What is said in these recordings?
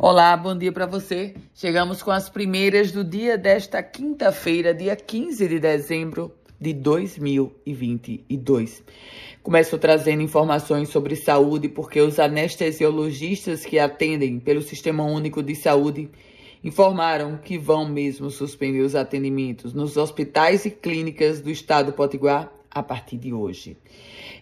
Olá, bom dia para você. Chegamos com as primeiras do dia desta quinta-feira, dia 15 de dezembro de 2022. Começo trazendo informações sobre saúde porque os anestesiologistas que atendem pelo Sistema Único de Saúde informaram que vão mesmo suspender os atendimentos nos hospitais e clínicas do estado do Potiguar a partir de hoje.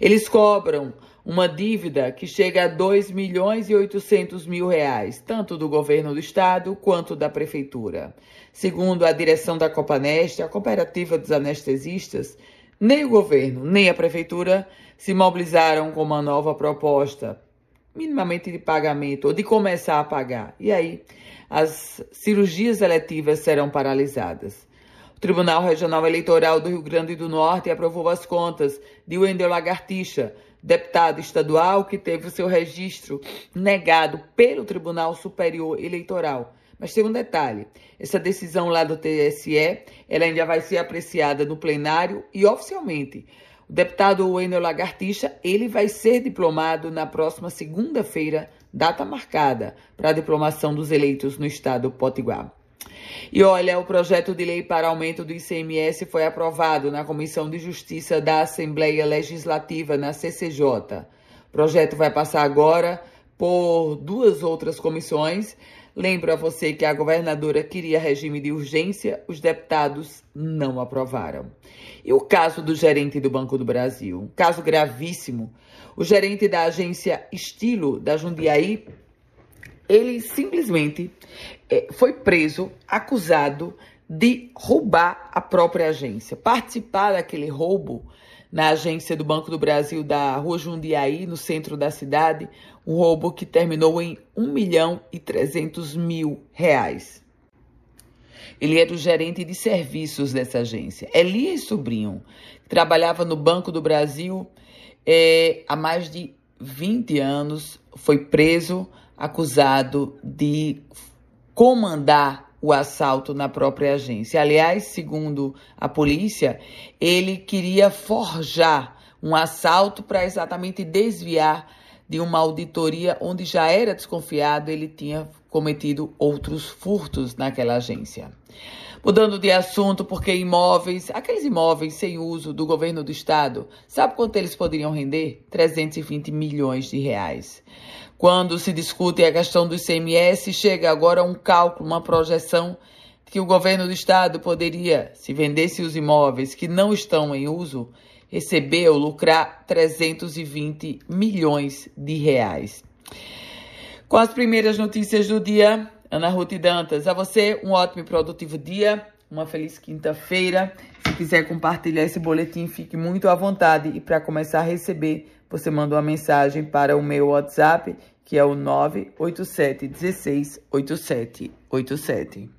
Eles cobram uma dívida que chega a 2 milhões e 800 mil reais, tanto do governo do estado quanto da prefeitura. Segundo a direção da Copaneste, a cooperativa dos anestesistas, nem o governo nem a prefeitura se mobilizaram com uma nova proposta, minimamente de pagamento ou de começar a pagar. E aí, as cirurgias eletivas serão paralisadas. O Tribunal Regional Eleitoral do Rio Grande do Norte aprovou as contas de Wendel Lagartixa, deputado estadual que teve o seu registro negado pelo Tribunal Superior Eleitoral. Mas tem um detalhe: essa decisão lá do TSE, ela ainda vai ser apreciada no plenário e oficialmente. O deputado Wendel Lagartixa, ele vai ser diplomado na próxima segunda-feira, data marcada para a diplomação dos eleitos no estado Potiguar. E olha, o projeto de lei para aumento do ICMS foi aprovado na Comissão de Justiça da Assembleia Legislativa, na CCJ. O projeto vai passar agora por duas outras comissões. Lembro a você que a governadora queria regime de urgência, os deputados não aprovaram. E o caso do gerente do Banco do Brasil? Um caso gravíssimo. O gerente da agência Estilo da Jundiaí ele simplesmente é, foi preso, acusado de roubar a própria agência, participar daquele roubo na agência do Banco do Brasil da Rua Jundiaí, no centro da cidade, um roubo que terminou em 1 milhão e 300 mil reais. Ele era o gerente de serviços dessa agência. Elias Sobrinho, trabalhava no Banco do Brasil é, há mais de 20 anos, foi preso acusado de comandar o assalto na própria agência. Aliás, segundo a polícia, ele queria forjar um assalto para exatamente desviar de uma auditoria onde já era desconfiado ele tinha cometido outros furtos naquela agência. Mudando de assunto, porque imóveis, aqueles imóveis sem uso do governo do estado, sabe quanto eles poderiam render? 320 milhões de reais. Quando se discute a questão do ICMS, chega agora um cálculo, uma projeção que o governo do estado poderia, se vendesse os imóveis que não estão em uso, receber ou lucrar 320 milhões de reais. Com as primeiras notícias do dia, Ana Ruth Dantas, a você um ótimo e produtivo dia, uma feliz quinta-feira. Se quiser compartilhar esse boletim, fique muito à vontade. E para começar a receber, você manda uma mensagem para o meu WhatsApp, que é o 987 16 8787.